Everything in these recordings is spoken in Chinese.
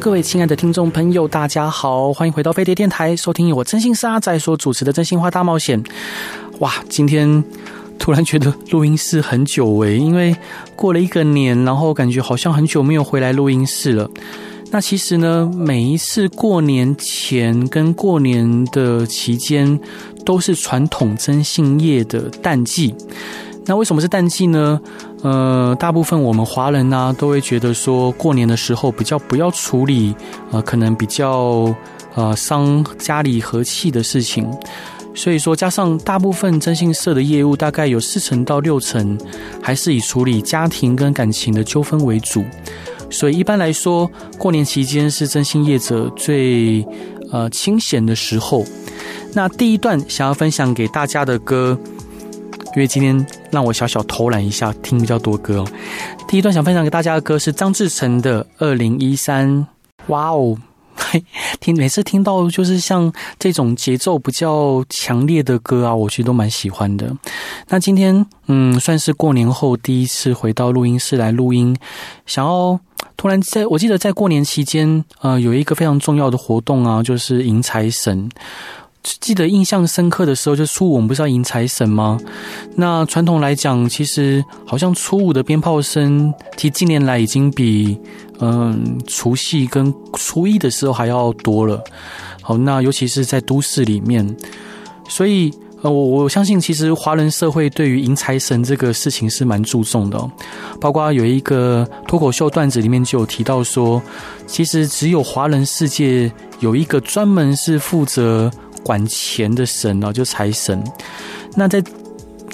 各位亲爱的听众朋友，大家好，欢迎回到飞碟电台，收听我征信社阿仔所主持的《真心话大冒险》。哇，今天突然觉得录音室很久违，因为过了一个年，然后感觉好像很久没有回来录音室了。那其实呢，每一次过年前跟过年的期间，都是传统征信业的淡季。那为什么是淡季呢？呃，大部分我们华人呢、都会觉得说过年的时候比较不要处理，呃，可能比较呃伤家里和气的事情。所以说，加上大部分征信社的业务，大概有四成到六成，还是以处理家庭跟感情的纠纷为主。所以一般来说，过年期间是征信业者最呃清闲的时候。那第一段想要分享给大家的歌，因为今天让我小小偷懒一下，听比较多歌哦。第一段想分享给大家的歌是张智成的《二零一三》。哇哦，听每次听到就是像这种节奏比较强烈的歌啊，我其实都蛮喜欢的。那今天嗯，算是过年后第一次回到录音室来录音，想要。突然，在我记得在过年期间，呃，有一个非常重要的活动啊，就是迎财神。记得印象深刻的时候，就初五我们不是要迎财神吗？那传统来讲，其实好像初五的鞭炮声，其实近年来已经比嗯除夕跟初一的时候还要多了。好，那尤其是在都市里面，所以。呃，我我相信，其实华人社会对于迎财神这个事情是蛮注重的。包括有一个脱口秀段子里面就有提到说，其实只有华人世界有一个专门是负责管钱的神哦，就财神。那在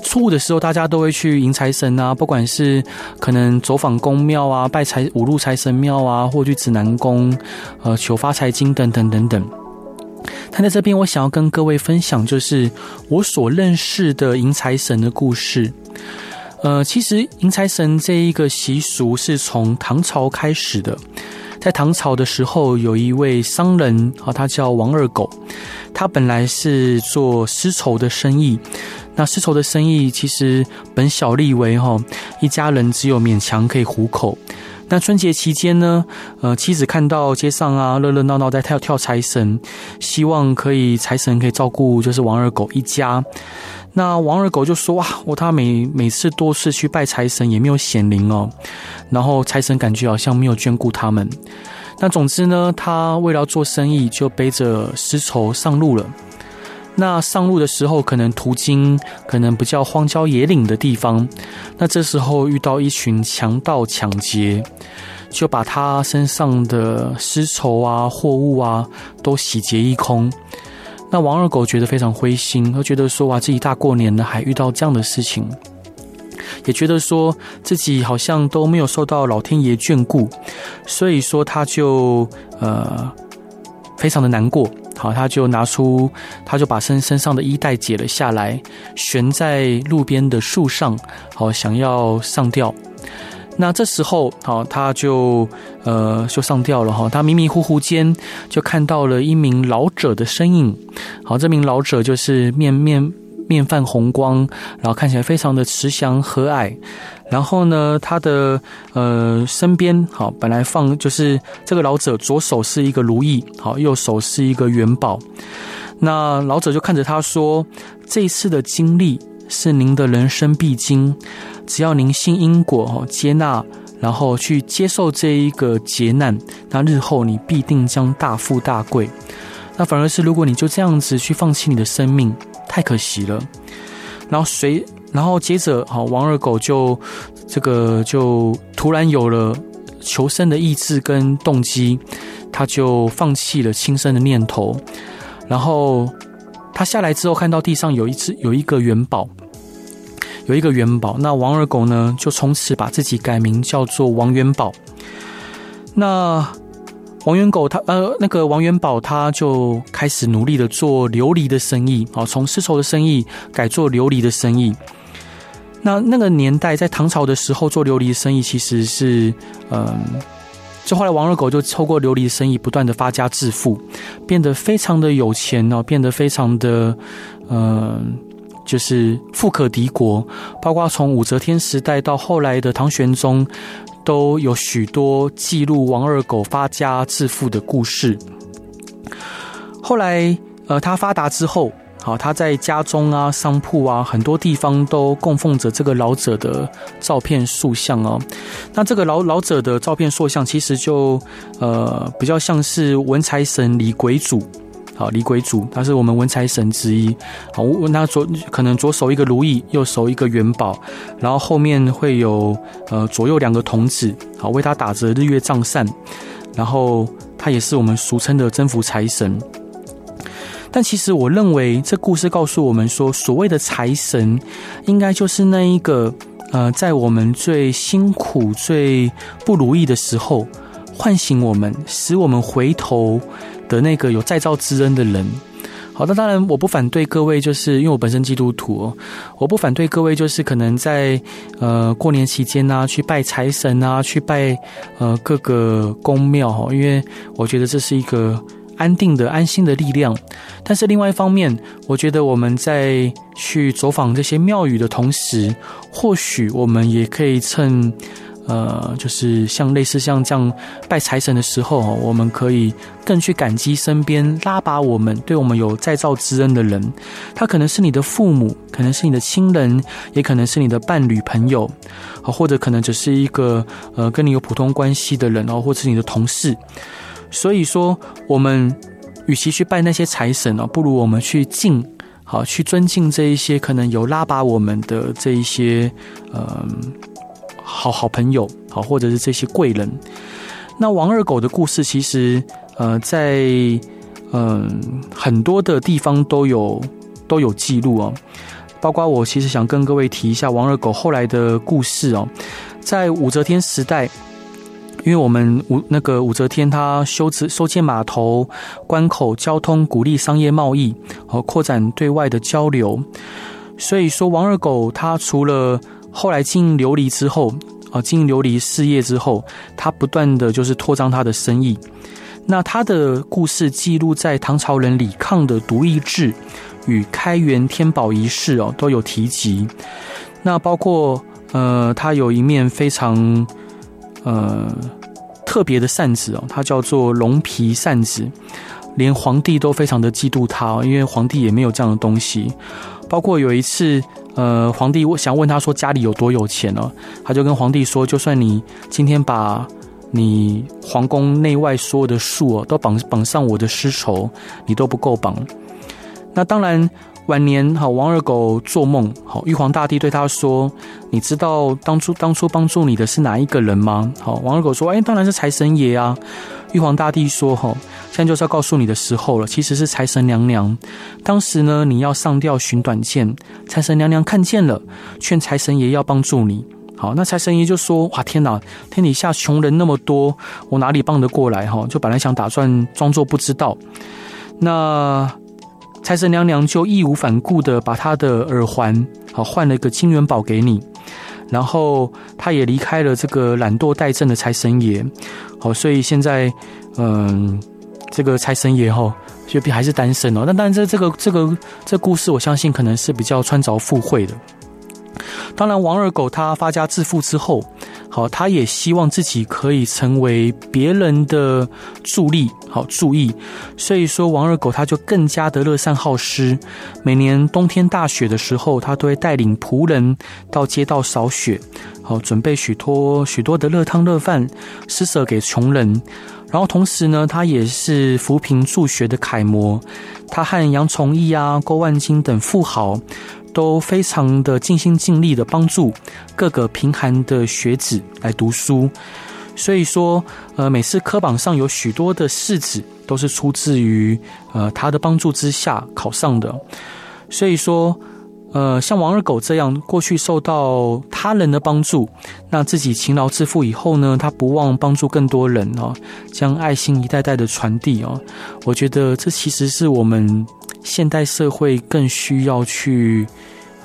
初五的时候，大家都会去迎财神啊，不管是可能走访宫庙啊，拜财五路财神庙啊，或去指南宫，呃，求发财金等等等等。他在这边，我想要跟各位分享，就是我所认识的迎财神的故事。呃，其实迎财神这一个习俗是从唐朝开始的。在唐朝的时候，有一位商人啊，他叫王二狗，他本来是做丝绸的生意。那丝绸的生意其实本小利微哈，一家人只有勉强可以糊口。那春节期间呢，呃，妻子看到街上啊热热闹闹在跳跳财神，希望可以财神可以照顾就是王二狗一家。那王二狗就说哇，我他每每次多次去拜财神也没有显灵哦，然后财神感觉好像没有眷顾他们。那总之呢，他为了做生意，就背着丝绸上路了。那上路的时候，可能途经可能比较荒郊野岭的地方，那这时候遇到一群强盗抢劫，就把他身上的丝绸啊、货物啊都洗劫一空。那王二狗觉得非常灰心，他觉得说哇，自己大过年的还遇到这样的事情，也觉得说自己好像都没有受到老天爷眷顾，所以说他就呃非常的难过。好，他就拿出，他就把身身上的衣带解了下来，悬在路边的树上，好，想要上吊。那这时候，好，他就呃就上吊了哈。他迷迷糊糊间就看到了一名老者的身影。好，这名老者就是面面面泛红光，然后看起来非常的慈祥和蔼。然后呢，他的呃身边好，本来放就是这个老者左手是一个如意，好，右手是一个元宝。那老者就看着他说：“这一次的经历是您的人生必经，只要您信因果，接纳，然后去接受这一个劫难，那日后你必定将大富大贵。那反而是如果你就这样子去放弃你的生命，太可惜了。”然后随。然后接着，好，王二狗就这个就突然有了求生的意志跟动机，他就放弃了轻生的念头。然后他下来之后，看到地上有一只有一个元宝，有一个元宝。那王二狗呢，就从此把自己改名叫做王元宝。那王元狗他呃那个王元宝他就开始努力的做琉璃的生意，哦，从丝绸的生意改做琉璃的生意。那那个年代在唐朝的时候做琉璃生意其实是嗯，就后来王二狗就透过琉璃生意不断的发家致富，变得非常的有钱哦，变得非常的嗯。就是富可敌国，包括从武则天时代到后来的唐玄宗，都有许多记录王二狗发家致富的故事。后来，呃，他发达之后，好，他在家中啊、商铺啊，很多地方都供奉着这个老者的照片塑像哦。那这个老老者的照片塑像，其实就呃比较像是文财神李鬼主。好，李鬼主他是我们文财神之一。好，问他左可能左手一个如意，右手一个元宝，然后后面会有呃左右两个童子，好为他打着日月藏扇，然后他也是我们俗称的征服财神。但其实我认为这故事告诉我们说，所谓的财神，应该就是那一个呃在我们最辛苦、最不如意的时候，唤醒我们，使我们回头。的那个有再造之恩的人，好的，当然我不反对各位，就是因为我本身基督徒，我不反对各位，就是可能在呃过年期间啊，去拜财神啊，去拜呃各个宫庙哈，因为我觉得这是一个安定的、安心的力量。但是另外一方面，我觉得我们在去走访这些庙宇的同时，或许我们也可以趁。呃，就是像类似像这样拜财神的时候，我们可以更去感激身边拉拔我们、对我们有再造之恩的人。他可能是你的父母，可能是你的亲人，也可能是你的伴侣、朋友，或者可能只是一个呃跟你有普通关系的人哦，或者是你的同事。所以说，我们与其去拜那些财神哦，不如我们去敬，好去尊敬这一些可能有拉拔我们的这一些呃。好好朋友，好，或者是这些贵人。那王二狗的故事，其实呃，在嗯、很多的地方都有都有记录哦。包括我其实想跟各位提一下王二狗后来的故事哦。在武则天时代，因为我们武那个武则天她修治修建码头、关口、交通，鼓励商业贸易和扩展对外的交流，所以说王二狗他除了后来经营琉璃之后，啊，经营琉璃事业之后，他不断的就是扩张他的生意。那他的故事记录在唐朝人李抗的《独异志》与《开元天宝遗事》哦，都有提及。那包括呃，他有一面非常呃特别的扇子哦，它叫做龙皮扇子，连皇帝都非常的嫉妒他，因为皇帝也没有这样的东西。包括有一次。呃，皇帝我想问他说家里有多有钱呢？他就跟皇帝说，就算你今天把你皇宫内外所有的树哦都绑绑上我的丝绸，你都不够绑。那当然，晚年好王二狗做梦，好玉皇大帝对他说：“你知道当初当初帮助你的是哪一个人吗？”好，王二狗说：“哎，当然是财神爷啊。”玉皇大帝说：“哈，现在就是要告诉你的时候了。其实是财神娘娘，当时呢，你要上吊寻短见，财神娘娘看见了，劝财神爷要帮助你。好，那财神爷就说：哇，天哪，天底下穷人那么多，我哪里帮得过来？哈，就本来想打算装作不知道。那财神娘娘就义无反顾的把她的耳环好换了一个金元宝给你。”然后他也离开了这个懒惰怠政的财神爷，好，所以现在，嗯，这个财神爷哈，就还是单身哦。那但是，这这个这个这故事，我相信可能是比较穿凿附会的。当然，王二狗他发家致富之后，好，他也希望自己可以成为别人的助力，好助益。所以说，王二狗他就更加的乐善好施。每年冬天大雪的时候，他都会带领仆人到街道扫雪，好准备许多许多的热汤热饭，施舍给穷人。然后同时呢，他也是扶贫助学的楷模。他和杨崇义啊、郭万金等富豪。都非常的尽心尽力的帮助各个贫寒的学子来读书，所以说，呃，每次科榜上有许多的士子都是出自于呃他的帮助之下考上的，所以说，呃，像王二狗这样，过去受到他人的帮助，那自己勤劳致富以后呢，他不忘帮助更多人哦，将爱心一代代的传递哦。我觉得这其实是我们现代社会更需要去，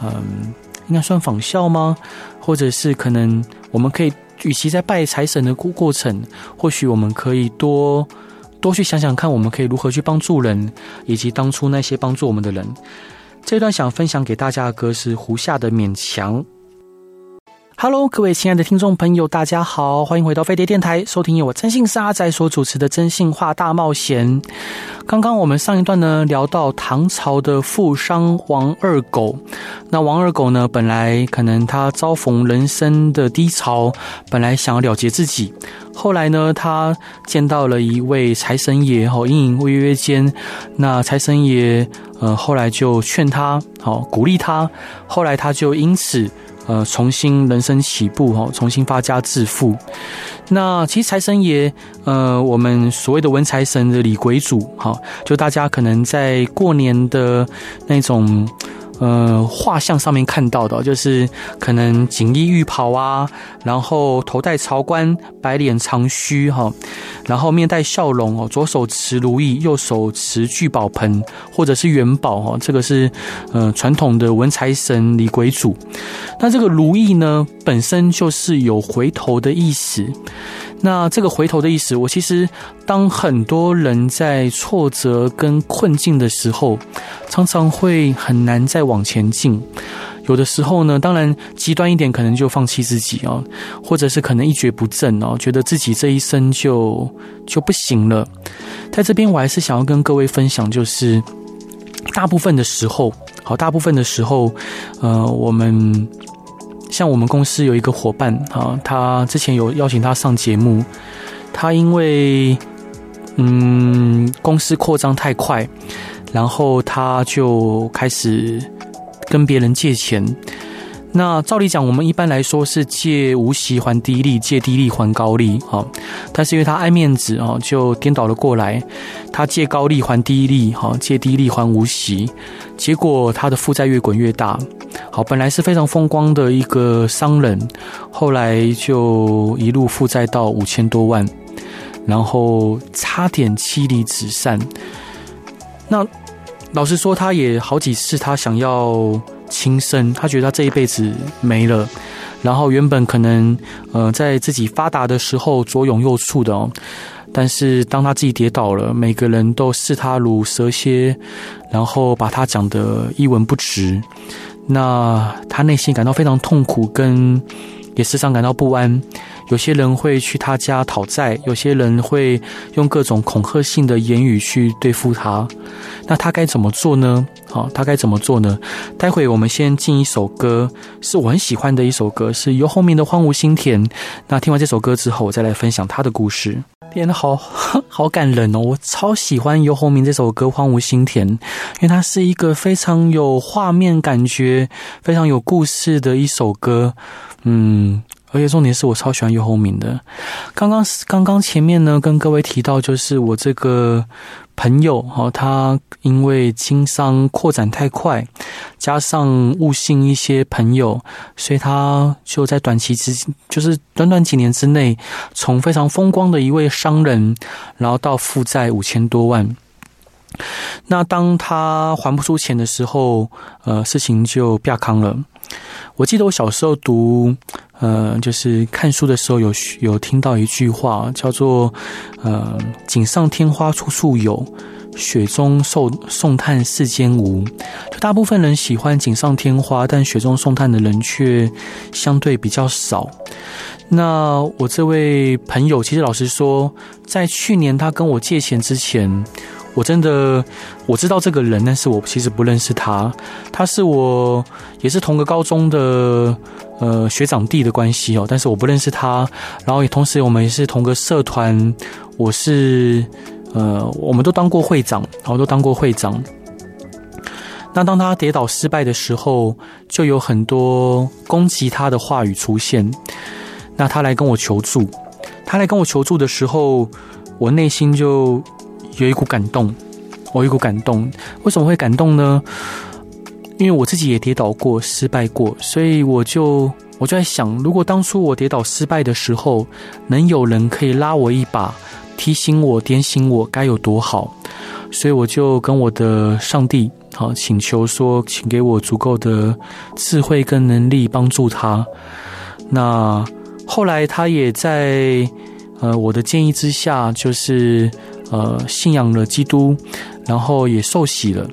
嗯、应该算仿效吗？或者是可能我们可以，与其在拜财神的过过程，或许我们可以多多去想想看，我们可以如何去帮助人，以及当初那些帮助我们的人。这段想分享给大家的歌是胡夏的《勉强》。Hello，各位亲爱的听众朋友，大家好，欢迎回到飞碟电台，收听由我征信社阿宅所主持的《征信话大冒险》。刚刚我们上一段呢聊到唐朝的富商王二狗，那王二狗呢本来可能他遭逢人生的低潮，本来想要了结自己，后来呢他见到了一位财神爷，好，隐隐约约间，那财神爷呃后来就劝他，好鼓励他，后来他就因此。呃，重新人生起步哈，重新发家致富。那其实财神爷，呃，我们所谓的文财神的李鬼主，哈，就大家可能在过年的那种。呃，画像上面看到的，就是可能锦衣玉袍啊，然后头戴朝冠，白脸长须哈，然后面带笑容哦，左手持如意，右手持聚宝盆或者是元宝哈，这个是呃传统的文财神李鬼主。那这个如意呢，本身就是有回头的意思。那这个回头的意思，我其实当很多人在挫折跟困境的时候，常常会很难再往前进。有的时候呢，当然极端一点，可能就放弃自己哦，或者是可能一蹶不振哦，觉得自己这一生就就不行了。在这边，我还是想要跟各位分享，就是大部分的时候，好，大部分的时候，呃，我们。像我们公司有一个伙伴啊，他之前有邀请他上节目，他因为嗯公司扩张太快，然后他就开始跟别人借钱。那照理讲，我们一般来说是借无息还低利，借低利还高利啊。但是因为他爱面子啊，就颠倒了过来，他借高利还低利，哈，借低利还无息，结果他的负债越滚越大。好，本来是非常风光的一个商人，后来就一路负债到五千多万，然后差点妻离子散。那老实说，他也好几次他想要。轻生，他觉得他这一辈子没了。然后原本可能呃在自己发达的时候左拥右簇的哦，但是当他自己跌倒了，每个人都视他如蛇蝎，然后把他讲得一文不值。那他内心感到非常痛苦，跟也时常感到不安。有些人会去他家讨债，有些人会用各种恐吓性的言语去对付他。那他该怎么做呢？好，他该怎么做呢？待会我们先进一首歌，是我很喜欢的一首歌，是由后面的《荒芜心田》。那听完这首歌之后，我再来分享他的故事。变得好 好感人哦！我超喜欢游鸿明这首歌《荒芜心田》，因为它是一个非常有画面感觉、非常有故事的一首歌。嗯。而且重点是我超喜欢游鸿明的。刚刚刚刚前面呢，跟各位提到，就是我这个朋友哈，他因为经商扩展太快，加上误信一些朋友，所以他就在短期之，就是短短几年之内，从非常风光的一位商人，然后到负债五千多万。那当他还不出钱的时候，呃，事情就变康了。我记得我小时候读，呃，就是看书的时候有有听到一句话，叫做“呃，锦上添花处处有，雪中送送炭世间无”。就大部分人喜欢锦上添花，但雪中送炭的人却相对比较少。那我这位朋友，其实老实说，在去年他跟我借钱之前。我真的我知道这个人，但是我其实不认识他。他是我也是同个高中的呃学长弟的关系哦，但是我不认识他。然后也同时我们也是同个社团，我是呃我们都当过会长，然后都当过会长。那当他跌倒失败的时候，就有很多攻击他的话语出现。那他来跟我求助，他来跟我求助的时候，我内心就。有一股感动，我有一股感动。为什么会感动呢？因为我自己也跌倒过、失败过，所以我就我就在想，如果当初我跌倒失败的时候，能有人可以拉我一把，提醒我、点醒我，该有多好。所以我就跟我的上帝好请求说，请给我足够的智慧跟能力帮助他。那后来他也在呃我的建议之下，就是呃信仰了基督，然后也受洗了。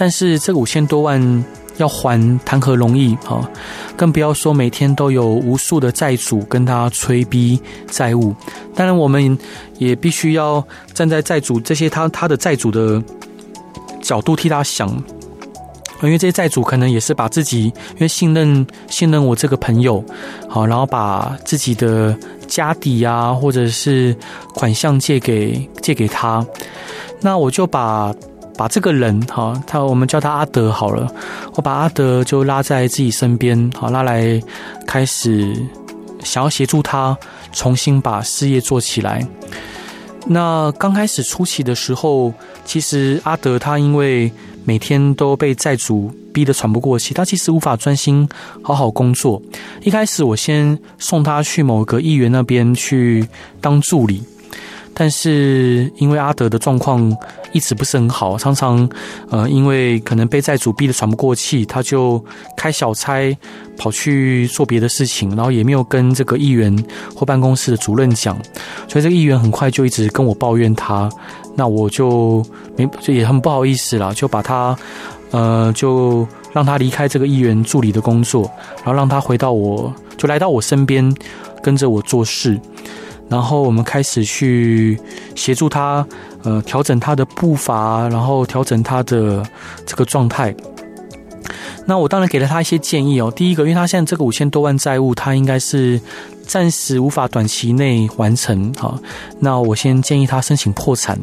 但是这五千多万要还谈何容易啊！更不要说每天都有无数的债主跟他催逼债务。当然，我们也必须要站在债主这些他他的债主的角度替他想，因为这些债主可能也是把自己因为信任信任我这个朋友，好，然后把自己的家底啊或者是款项借给借给他，那我就把。把这个人哈，他我们叫他阿德好了，我把阿德就拉在自己身边，好，拉来开始想要协助他重新把事业做起来。那刚开始初期的时候，其实阿德他因为每天都被债主逼得喘不过气，他其实无法专心好好工作。一开始我先送他去某个议员那边去当助理。但是因为阿德的状况一直不是很好，常常呃因为可能被债主逼得喘不过气，他就开小差跑去做别的事情，然后也没有跟这个议员或办公室的主任讲，所以这个议员很快就一直跟我抱怨他，那我就没就也很不好意思啦，就把他呃就让他离开这个议员助理的工作，然后让他回到我就来到我身边跟着我做事。然后我们开始去协助他，呃，调整他的步伐，然后调整他的这个状态。那我当然给了他一些建议哦。第一个，因为他现在这个五千多万债务，他应该是暂时无法短期内完成。好，那我先建议他申请破产。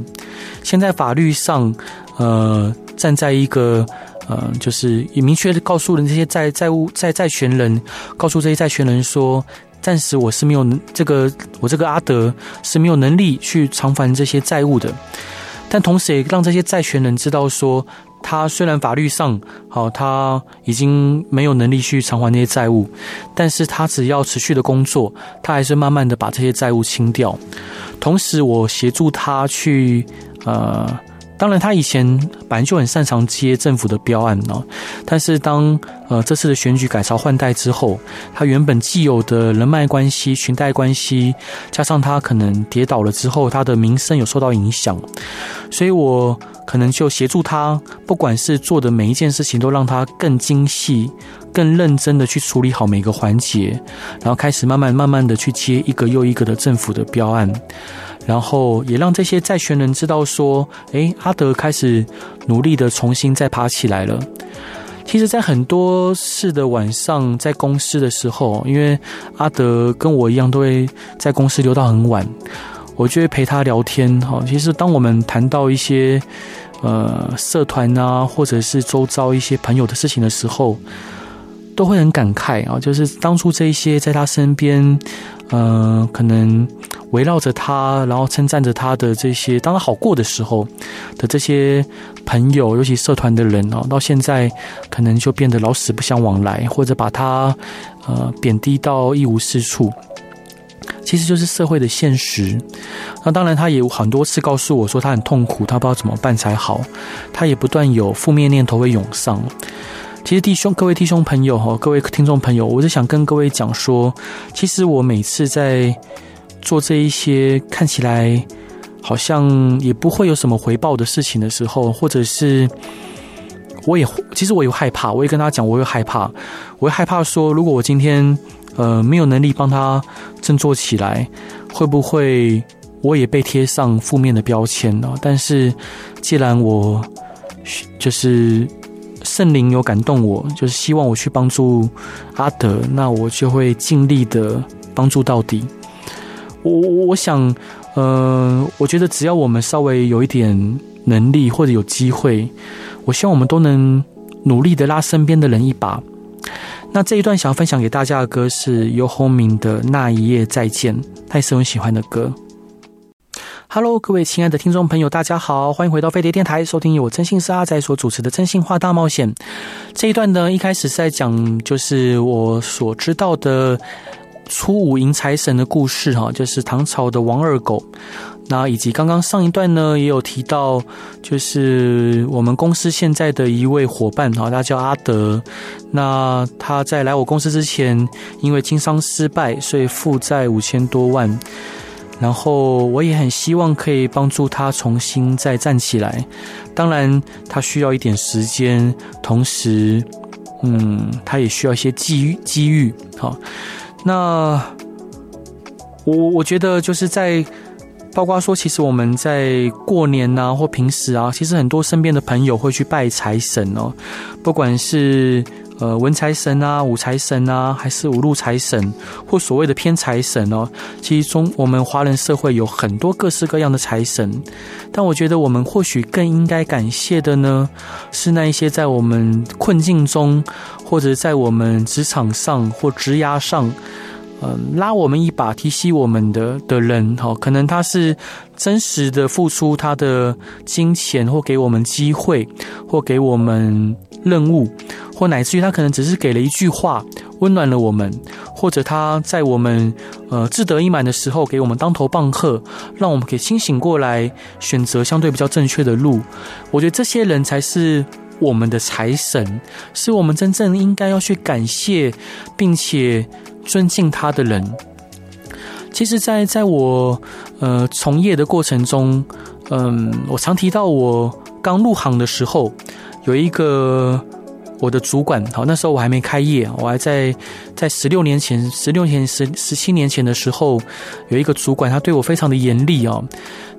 现在法律上，呃，站在一个呃，就是也明确的告诉了这些债债务债债权人，告诉这些债权人说。暂时我是没有这个，我这个阿德是没有能力去偿还这些债务的，但同时也让这些债权人知道说，他虽然法律上好，他已经没有能力去偿还那些债务，但是他只要持续的工作，他还是慢慢的把这些债务清掉。同时，我协助他去呃。当然，他以前本来就很擅长接政府的标案哦，但是当呃这次的选举改朝换代之后，他原本既有的人脉关系、裙带关系，加上他可能跌倒了之后，他的名声有受到影响，所以我可能就协助他，不管是做的每一件事情，都让他更精细、更认真的去处理好每个环节，然后开始慢慢、慢慢的去接一个又一个的政府的标案。然后也让这些债权人知道说，诶，阿德开始努力的重新再爬起来了。其实，在很多次的晚上，在公司的时候，因为阿德跟我一样都会在公司留到很晚，我就会陪他聊天。哈，其实当我们谈到一些呃社团啊，或者是周遭一些朋友的事情的时候，都会很感慨啊，就是当初这一些在他身边，呃，可能。围绕着他，然后称赞着他的这些，当他好过的时候的这些朋友，尤其社团的人哦，到现在可能就变得老死不相往来，或者把他呃贬低到一无是处。其实就是社会的现实。那当然，他也有很多次告诉我说他很痛苦，他不知道怎么办才好。他也不断有负面念头会涌上。其实弟兄，各位弟兄朋友哈，各位听众朋友，我是想跟各位讲说，其实我每次在。做这一些看起来好像也不会有什么回报的事情的时候，或者是我也其实我有害怕，我也跟他讲，我有害怕，我会害怕说，如果我今天呃没有能力帮他振作起来，会不会我也被贴上负面的标签呢？但是既然我就是圣灵有感动我，就是希望我去帮助阿德，那我就会尽力的帮助到底。我我想，呃，我觉得只要我们稍微有一点能力或者有机会，我希望我们都能努力的拉身边的人一把。那这一段想要分享给大家的歌是游鸿明的《那一夜再见》，他也是很喜欢的歌。Hello，各位亲爱的听众朋友，大家好，欢迎回到飞碟电台，收听由我真心是阿仔所主持的《真心话大冒险》。这一段呢，一开始是在讲，就是我所知道的初五迎财神的故事哈，就是唐朝的王二狗。那以及刚刚上一段呢，也有提到，就是我们公司现在的一位伙伴哈，他叫阿德。那他在来我公司之前，因为经商失败，所以负债五千多万。然后我也很希望可以帮助他重新再站起来，当然他需要一点时间，同时，嗯，他也需要一些机遇机遇。好，那我我觉得就是在，包括说，其实我们在过年呐、啊，或平时啊，其实很多身边的朋友会去拜财神哦，不管是。呃，文财神啊，武财神啊，还是五路财神，或所谓的偏财神哦。其实中，我们华人社会有很多各式各样的财神，但我觉得我们或许更应该感谢的呢，是那一些在我们困境中，或者在我们职场上或职涯上，嗯、拉我们一把、提携我们的的人。哈，可能他是真实的付出他的金钱，或给我们机会，或给我们任务。或乃至于他可能只是给了一句话，温暖了我们，或者他在我们呃志得意满的时候给我们当头棒喝，让我们可以清醒过来，选择相对比较正确的路。我觉得这些人才是我们的财神，是我们真正应该要去感谢并且尊敬他的人。其实在，在我呃从业的过程中，嗯、我常提到我刚入行的时候有一个。我的主管，好，那时候我还没开业，我还在在十六年前、十六年、十十七年前的时候，有一个主管，他对我非常的严厉哦，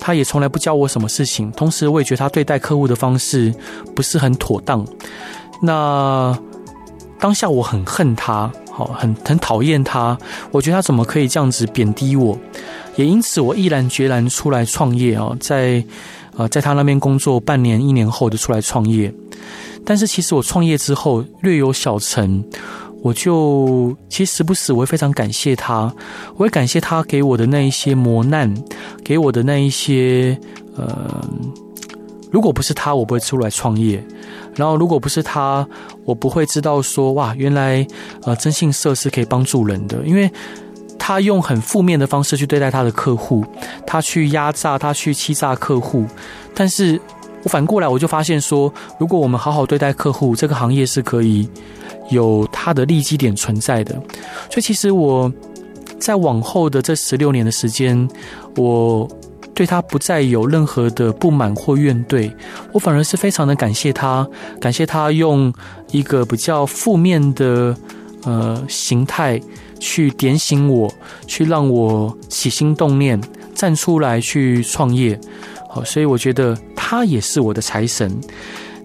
他也从来不教我什么事情，同时我也觉得他对待客户的方式不是很妥当。那当下我很恨他，好，很很讨厌他，我觉得他怎么可以这样子贬低我？也因此，我毅然决然出来创业哦，在呃在他那边工作半年、一年后就出来创业。但是其实我创业之后略有小成，我就其实时不时我会非常感谢他，我会感谢他给我的那一些磨难，给我的那一些呃，如果不是他，我不会出来创业。然后如果不是他，我不会知道说哇，原来呃征信社是可以帮助人的，因为他用很负面的方式去对待他的客户，他去压榨，他去欺诈客户，但是。我反过来，我就发现说，如果我们好好对待客户，这个行业是可以有它的利基点存在的。所以，其实我在往后的这十六年的时间，我对他不再有任何的不满或怨怼，我反而是非常的感谢他，感谢他用一个比较负面的呃形态去点醒我，去让我起心动念，站出来去创业。好，所以我觉得。他也是我的财神。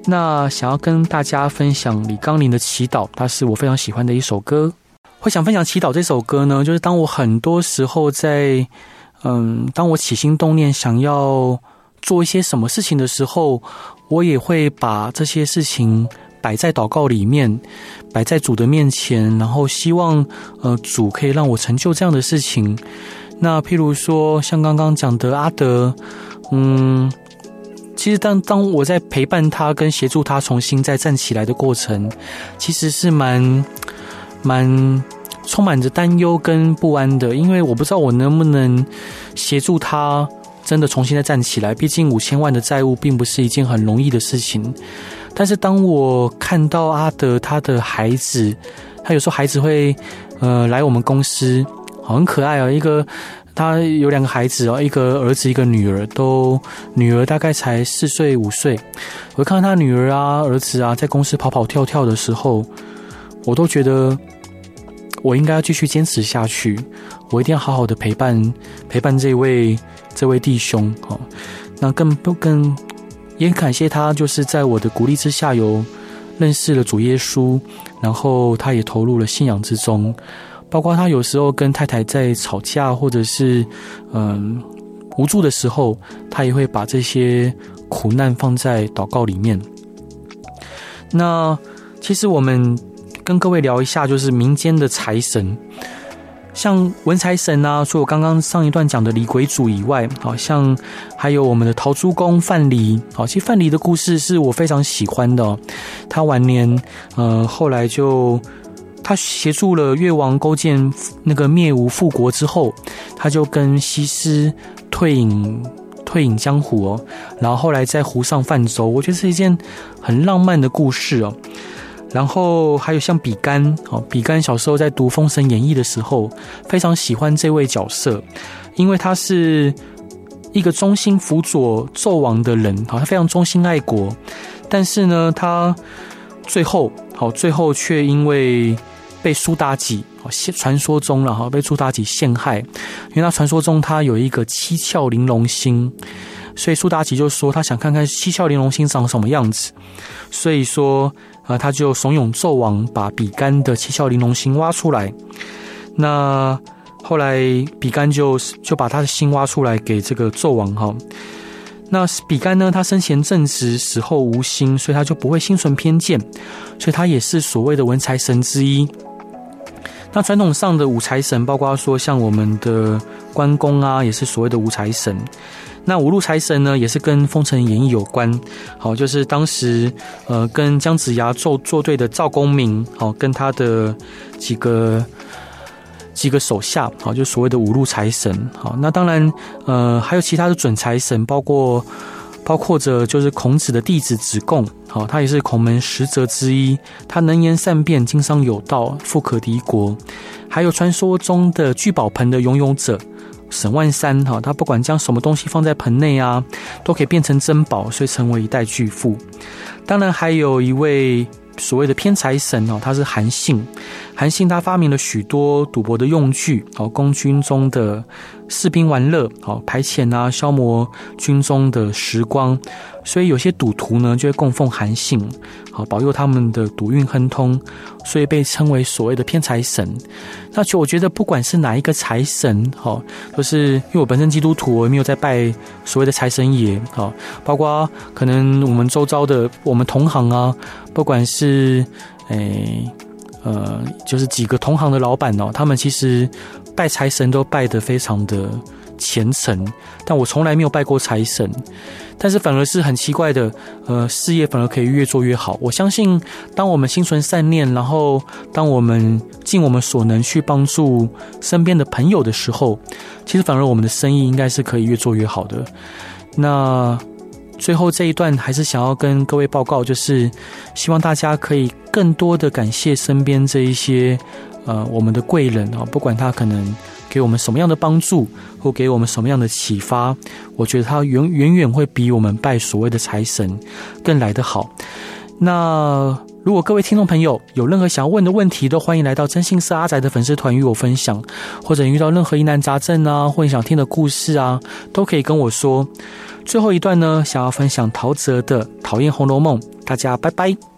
那想要跟大家分享李钢麟的《祈祷》，它是我非常喜欢的一首歌。会想分享《祈祷》这首歌呢，就是当我很多时候在，嗯，当我起心动念想要做一些什么事情的时候，我也会把这些事情摆在祷告里面，摆在主的面前，然后希望，呃，主可以让我成就这样的事情。那譬如说，像刚刚讲的阿德，嗯。其实当当我在陪伴他跟协助他重新再站起来的过程，其实是蛮蛮充满着担忧跟不安的，因为我不知道我能不能协助他真的重新再站起来。毕竟五千万的债务并不是一件很容易的事情。但是当我看到阿德他的孩子，他有时候孩子会呃来我们公司，很可爱哦，一个。他有两个孩子哦，一个儿子，一个女儿，都女儿大概才四岁五岁。我看到他女儿啊、儿子啊在公司跑跑跳跳的时候，我都觉得我应该要继续坚持下去。我一定要好好的陪伴陪伴这位这位弟兄哦。那更不更也很感谢他，就是在我的鼓励之下，有认识了主耶稣，然后他也投入了信仰之中。包括他有时候跟太太在吵架，或者是嗯无助的时候，他也会把这些苦难放在祷告里面。那其实我们跟各位聊一下，就是民间的财神。像文财神啊，除了我刚刚上一段讲的李鬼主以外，好像还有我们的陶朱公范蠡。好，其实范蠡的故事是我非常喜欢的。他晚年，呃，后来就他协助了越王勾践那个灭吴复国之后，他就跟西施退隐退隐江湖哦，然后后来在湖上泛舟，我觉得是一件很浪漫的故事哦。然后还有像比干，哦，比干小时候在读《封神演义》的时候，非常喜欢这位角色，因为他是一个忠心辅佐纣王的人，好，他非常忠心爱国，但是呢，他最后，好，最后却因为被苏妲己，哦，传说中了哈，被苏妲己陷害，因为他传说中他有一个七窍玲珑心，所以苏妲己就说他想看看七窍玲珑心长什么样子，所以说。啊，他就怂恿纣王把比干的七窍玲珑心挖出来。那后来比干就就把他的心挖出来给这个纣王哈。那比干呢，他生前正直，死后无心，所以他就不会心存偏见，所以他也是所谓的文财神之一。那传统上的武财神，包括说像我们的关公啊，也是所谓的武财神。那五路财神呢，也是跟《封神演义》有关。好，就是当时呃跟姜子牙作作对的赵公明，好，跟他的几个几个手下，好，就所谓的五路财神。好，那当然呃还有其他的准财神，包括包括着就是孔子的弟子子贡，好，他也是孔门十哲之一，他能言善辩，经商有道，富可敌国。还有传说中的聚宝盆的拥有者。沈万三哈，他不管将什么东西放在盆内啊，都可以变成珍宝，所以成为一代巨富。当然，还有一位所谓的偏财神哦，他是韩信。韩信他发明了许多赌博的用具，哦，供军中的士兵玩乐，好，排遣啊，消磨军中的时光。所以有些赌徒呢，就会供奉韩信，好保佑他们的赌运亨通，所以被称为所谓的偏财神。那其实我觉得，不管是哪一个财神，好，都是因为我本身基督徒，我也没有在拜所谓的财神爷，好，包括可能我们周遭的我们同行啊，不管是诶呃，就是几个同行的老板哦，他们其实拜财神都拜得非常的虔诚，但我从来没有拜。过财神。但是反而是很奇怪的，呃，事业反而可以越做越好。我相信，当我们心存善念，然后当我们尽我们所能去帮助身边的朋友的时候，其实反而我们的生意应该是可以越做越好的。那最后这一段还是想要跟各位报告，就是希望大家可以更多的感谢身边这一些呃我们的贵人啊，不管他可能。给我们什么样的帮助，或给我们什么样的启发？我觉得他远远远会比我们拜所谓的财神更来得好。那如果各位听众朋友有任何想要问的问题，都欢迎来到真心社阿宅的粉丝团与我分享，或者遇到任何疑难杂症啊，或者想听的故事啊，都可以跟我说。最后一段呢，想要分享陶喆的《讨厌红楼梦》，大家拜拜。